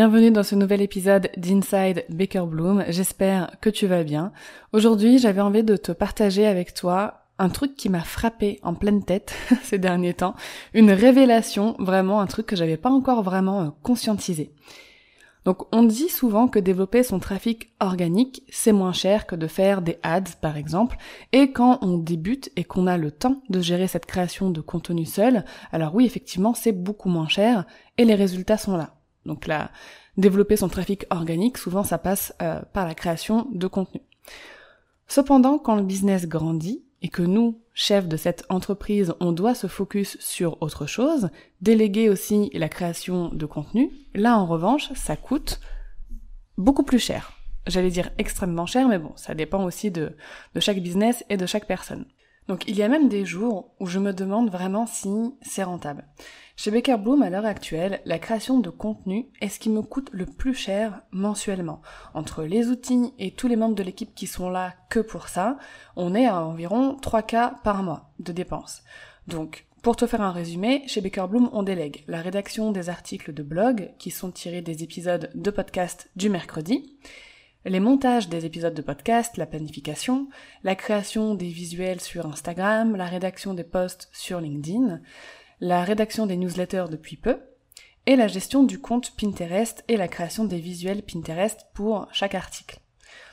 Bienvenue dans ce nouvel épisode d'Inside Baker Bloom. J'espère que tu vas bien. Aujourd'hui, j'avais envie de te partager avec toi un truc qui m'a frappé en pleine tête ces derniers temps. Une révélation, vraiment un truc que j'avais pas encore vraiment euh, conscientisé. Donc on dit souvent que développer son trafic organique, c'est moins cher que de faire des ads par exemple, et quand on débute et qu'on a le temps de gérer cette création de contenu seul, alors oui effectivement c'est beaucoup moins cher et les résultats sont là. Donc là, développer son trafic organique, souvent ça passe euh, par la création de contenu. Cependant, quand le business grandit et que nous, chefs de cette entreprise, on doit se focus sur autre chose, déléguer aussi la création de contenu, là en revanche, ça coûte beaucoup plus cher. J'allais dire extrêmement cher, mais bon, ça dépend aussi de, de chaque business et de chaque personne. Donc il y a même des jours où je me demande vraiment si c'est rentable. Chez Baker Bloom, à l'heure actuelle, la création de contenu est ce qui me coûte le plus cher mensuellement. Entre les outils et tous les membres de l'équipe qui sont là que pour ça, on est à environ 3 cas par mois de dépenses. Donc, pour te faire un résumé, chez Baker Bloom, on délègue la rédaction des articles de blog qui sont tirés des épisodes de podcast du mercredi, les montages des épisodes de podcast, la planification, la création des visuels sur Instagram, la rédaction des posts sur LinkedIn, la rédaction des newsletters depuis peu, et la gestion du compte Pinterest et la création des visuels Pinterest pour chaque article.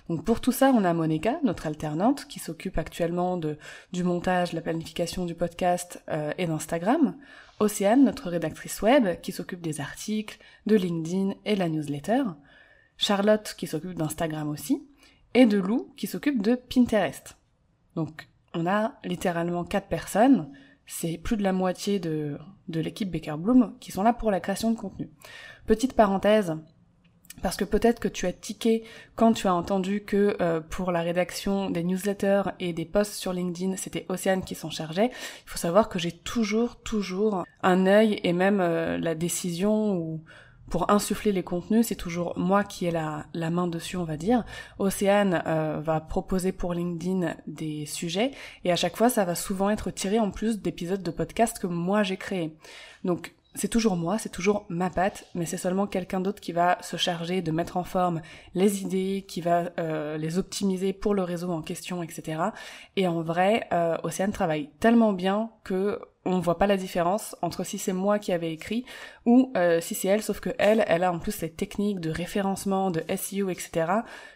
Donc pour tout ça, on a Monica, notre alternante, qui s'occupe actuellement de, du montage, la planification du podcast euh, et d'Instagram. Océane, notre rédactrice web, qui s'occupe des articles, de LinkedIn et la newsletter. Charlotte, qui s'occupe d'Instagram aussi. Et de Lou, qui s'occupe de Pinterest. Donc on a littéralement quatre personnes c'est plus de la moitié de, l'équipe Baker Bloom qui sont là pour la création de contenu. Petite parenthèse, parce que peut-être que tu as tiqué quand tu as entendu que euh, pour la rédaction des newsletters et des posts sur LinkedIn, c'était Océane qui s'en chargeait. Il faut savoir que j'ai toujours, toujours un œil et même euh, la décision ou pour insuffler les contenus, c'est toujours moi qui ai la, main dessus, on va dire. Océane euh, va proposer pour LinkedIn des sujets et à chaque fois, ça va souvent être tiré en plus d'épisodes de podcast que moi j'ai créés. Donc c'est toujours moi, c'est toujours ma patte, mais c'est seulement quelqu'un d'autre qui va se charger de mettre en forme les idées, qui va euh, les optimiser pour le réseau en question, etc. Et en vrai, euh, Océane travaille tellement bien que on voit pas la différence entre si c'est moi qui avais écrit ou euh, si c'est elle, sauf que elle, elle a en plus les techniques de référencement, de SEO, etc.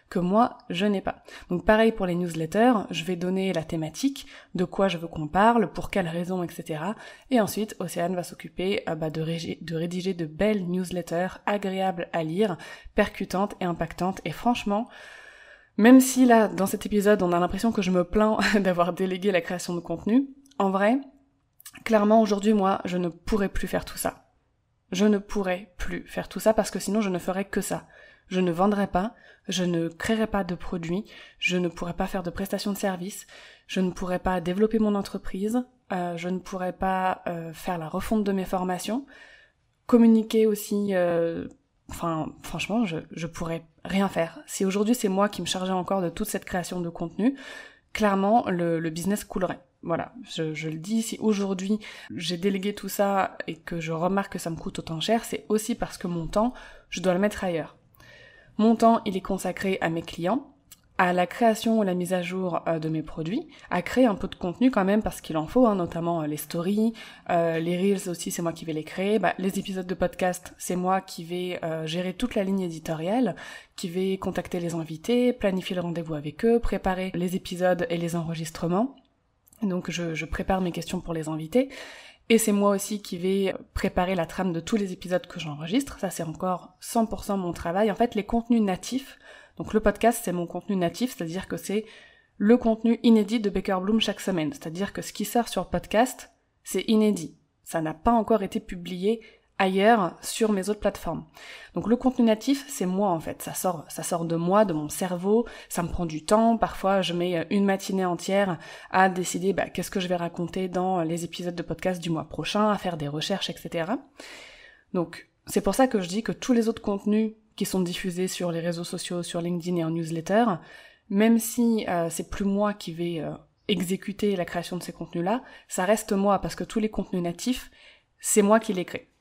que moi, je n'ai pas. Donc pareil pour les newsletters, je vais donner la thématique, de quoi je veux qu'on parle, pour quelles raisons, etc. Et ensuite, Océane va s'occuper euh, bah, de, de rédiger de belles newsletters agréables à lire, percutantes et impactantes. Et franchement, même si là, dans cet épisode, on a l'impression que je me plains d'avoir délégué la création de contenu, en vrai, clairement aujourd'hui moi je ne pourrais plus faire tout ça. Je ne pourrais plus faire tout ça parce que sinon je ne ferais que ça. Je ne vendrais pas, je ne créerais pas de produits, je ne pourrais pas faire de prestations de services, je ne pourrais pas développer mon entreprise, euh, je ne pourrais pas euh, faire la refonte de mes formations, communiquer aussi, euh, enfin franchement je, je pourrais rien faire. Si aujourd'hui c'est moi qui me chargeais encore de toute cette création de contenu, clairement le, le business coulerait. Voilà, je, je, le dis, si aujourd'hui j'ai délégué tout ça et que je remarque que ça me coûte autant cher, c'est aussi parce que mon temps, je dois le mettre ailleurs. Mon temps, il est consacré à mes clients, à la création ou la mise à jour euh, de mes produits, à créer un peu de contenu quand même parce qu'il en faut, hein, notamment euh, les stories, euh, les reels aussi c'est moi qui vais les créer, bah, les épisodes de podcast c'est moi qui vais gérer toute la ligne éditoriale, qui vais contacter les invités, planifier le rendez-vous avec eux, préparer les épisodes et les enregistrements. Donc je, je prépare mes questions pour les invités. Et c'est moi aussi qui vais préparer la trame de tous les épisodes que j'enregistre. Ça, c'est encore 100% mon travail. En fait, les contenus natifs, donc le podcast, c'est mon contenu natif, c'est-à-dire que c'est le contenu inédit de Baker Bloom chaque semaine. C'est-à-dire que ce qui sort sur podcast, c'est inédit. Ça n'a pas encore été publié ailleurs sur mes autres plateformes. Donc le contenu natif, c'est moi en fait, ça sort ça sort de moi, de mon cerveau, ça me prend du temps, parfois je mets une matinée entière à décider bah, qu'est-ce que je vais raconter dans les épisodes de podcast du mois prochain, à faire des recherches, etc. Donc c'est pour ça que je dis que tous les autres contenus qui sont diffusés sur les réseaux sociaux, sur LinkedIn et en newsletter, même si euh, c'est plus moi qui vais euh, exécuter la création de ces contenus-là, ça reste moi parce que tous les contenus natifs, c'est moi qui les crée.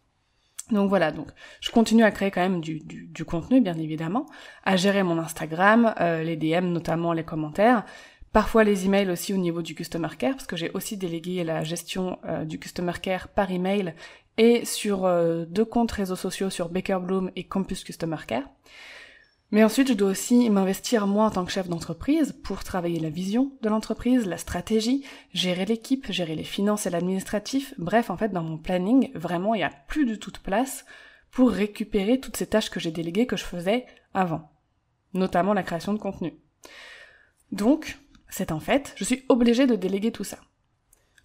Donc voilà, donc je continue à créer quand même du, contenu, bien évidemment, à gérer mon Instagram, euh, les DM, notamment les commentaires, parfois les emails aussi au niveau du customer care, parce que j'ai aussi délégué la gestion du customer care par email et sur deux comptes réseaux sociaux sur Baker Bloom et Campus Customer Care. Mais ensuite, je dois aussi m'investir moi en tant que chef d'entreprise pour travailler la vision de l'entreprise, la stratégie, gérer l'équipe, gérer les finances et l'administratif. Bref, en fait, dans mon planning, vraiment, il n'y a plus de toute place pour récupérer toutes ces tâches que j'ai déléguées que je faisais avant. Notamment la création de contenu. Donc, c'est en fait, je suis obligée de déléguer tout ça.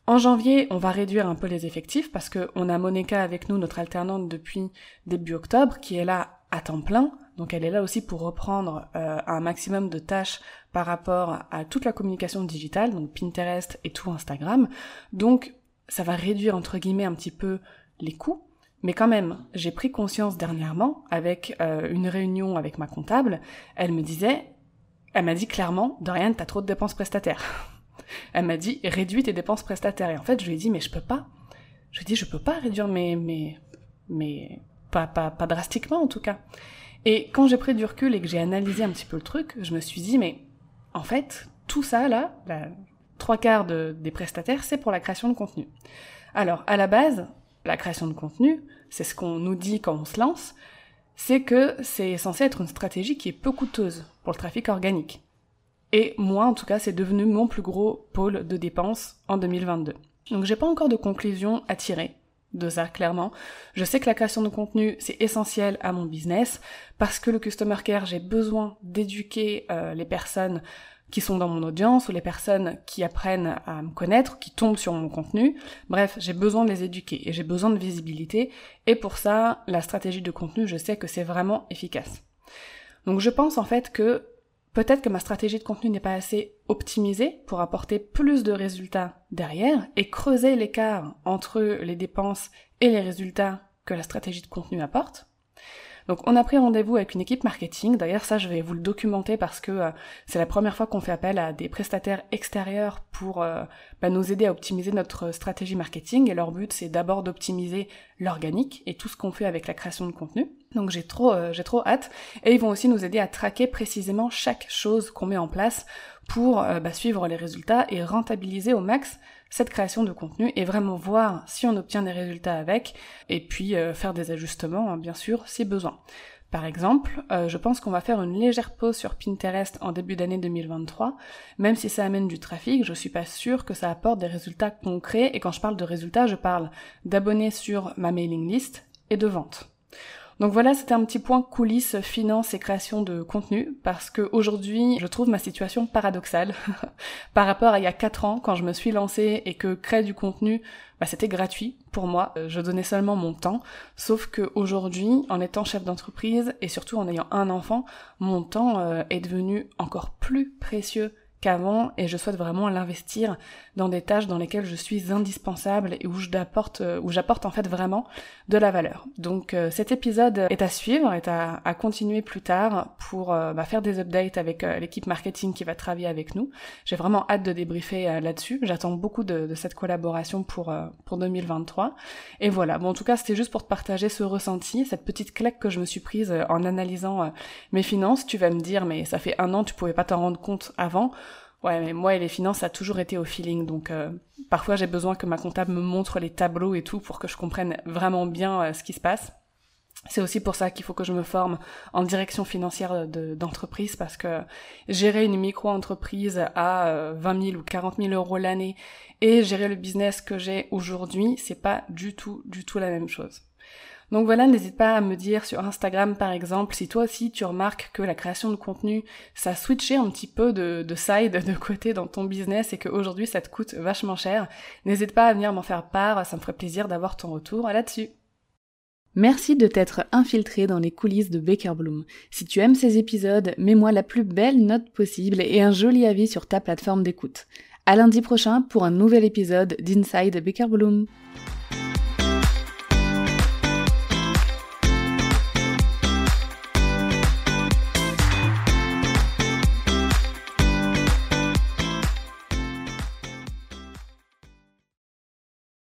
En janvier, on va réduire un peu les effectifs parce qu'on a Monica avec nous, notre alternante depuis début octobre, qui est là temps plein. Donc elle est là aussi pour reprendre euh, un maximum de tâches par rapport à toute la communication digitale, donc Pinterest et tout Instagram. Donc ça va réduire entre guillemets un petit peu les coûts. Mais quand même, j'ai pris conscience dernièrement avec euh, une réunion avec ma comptable. Elle me disait, elle m'a dit clairement, Dorian, t'as trop de dépenses prestataires. Elle m'a dit réduis tes dépenses prestataires. Et en fait, je lui ai dit mais je peux pas. Je lui ai dit je peux pas réduire mes mes mes pas drastiquement en tout cas. Et quand j'ai pris du recul et que j'ai analysé un petit peu le truc, je me suis dit mais en fait tout ça là, trois quarts de, des prestataires, c'est pour la création de contenu. Alors à la base, la création de contenu, c'est ce qu'on nous dit quand on se lance, c'est que c'est censé être une stratégie qui est peu coûteuse pour le trafic organique. Et moi, en tout cas, c'est devenu mon plus gros pôle de dépenses en 2022. Donc j'ai pas encore de conclusion à tirer de ça, clairement. Je sais que la création de contenu, c'est essentiel à mon business, parce que le customer care, j'ai besoin d'éduquer euh, les personnes qui sont dans mon audience ou les personnes qui apprennent à me connaître, qui tombent sur mon contenu. Bref, j'ai besoin de les éduquer et j'ai besoin de visibilité. Et pour ça, la stratégie de contenu, je sais que c'est vraiment efficace. Donc je pense en fait que Peut-être que ma stratégie de contenu n'est pas assez optimisée pour apporter plus de résultats derrière et creuser l'écart entre les dépenses et les résultats que la stratégie de contenu apporte. Donc on a pris rendez-vous avec une équipe marketing. D'ailleurs ça je vais vous le documenter parce que euh, c'est la première fois qu'on fait appel à des prestataires extérieurs pour euh, bah, nous aider à optimiser notre stratégie marketing. Et leur but c'est d'abord d'optimiser l'organique et tout ce qu'on fait avec la création de contenu. Donc j'ai trop euh, j'ai trop hâte. Et ils vont aussi nous aider à traquer précisément chaque chose qu'on met en place pour bah, suivre les résultats et rentabiliser au max cette création de contenu et vraiment voir si on obtient des résultats avec et puis euh, faire des ajustements hein, bien sûr si besoin. Par exemple, euh, je pense qu'on va faire une légère pause sur Pinterest en début d'année 2023. Même si ça amène du trafic, je suis pas sûre que ça apporte des résultats concrets. Et quand je parle de résultats, je parle d'abonnés sur ma mailing list et de ventes. Donc voilà, c'était un petit point coulisses, finance et création de contenu, parce que aujourd'hui, je trouve ma situation paradoxale par rapport à il y a 4 ans, quand je me suis lancée et que créer du contenu, bah, c'était gratuit pour moi. Euh, je donnais seulement mon temps. Sauf que aujourd'hui, en étant chef d'entreprise et surtout en ayant un enfant, mon temps euh, est devenu encore plus précieux qu'avant et je souhaite vraiment l'investir dans des tâches dans lesquelles je suis indispensable et où j'apporte euh, où j'apporte en fait vraiment de la valeur. Donc euh, cet épisode est à suivre, est à, à continuer plus tard pour euh, bah, faire des updates avec l'équipe marketing qui va travailler avec nous. J'ai vraiment hâte de débriefer là-dessus. J'attends beaucoup de, de, cette collaboration pour pour 2023. Et voilà. Bon en tout cas c'était juste pour te partager ce ressenti, cette petite claque que je me suis prise en analysant mes finances. Tu vas me dire mais ça fait un an tu pouvais pas t'en rendre compte avant. Ouais, mais moi et les finances, ça a toujours été au feeling. Donc euh, parfois j'ai besoin que ma comptable me montre les tableaux et tout pour que je comprenne vraiment bien euh, ce qui se passe. C'est aussi pour ça qu'il faut que je me forme en direction financière d'entreprise parce que gérer une micro-entreprise à 20 euh, 000 ou 40 000 euros l'année et gérer le business que j'ai aujourd'hui, c'est pas du tout, du tout la même chose. Donc voilà, n'hésite pas à me dire sur Instagram par exemple si toi aussi tu remarques que la création de contenu, ça a switché un petit peu de, de side, de côté dans ton business et qu'aujourd'hui ça te coûte vachement cher. N'hésite pas à venir m'en faire part, ça me ferait plaisir d'avoir ton retour là-dessus. Merci de t'être infiltré dans les coulisses de Baker Bloom. Si tu aimes ces épisodes, mets-moi la plus belle note possible et un joli avis sur ta plateforme d'écoute. À lundi prochain pour un nouvel épisode d'Inside Baker Bloom.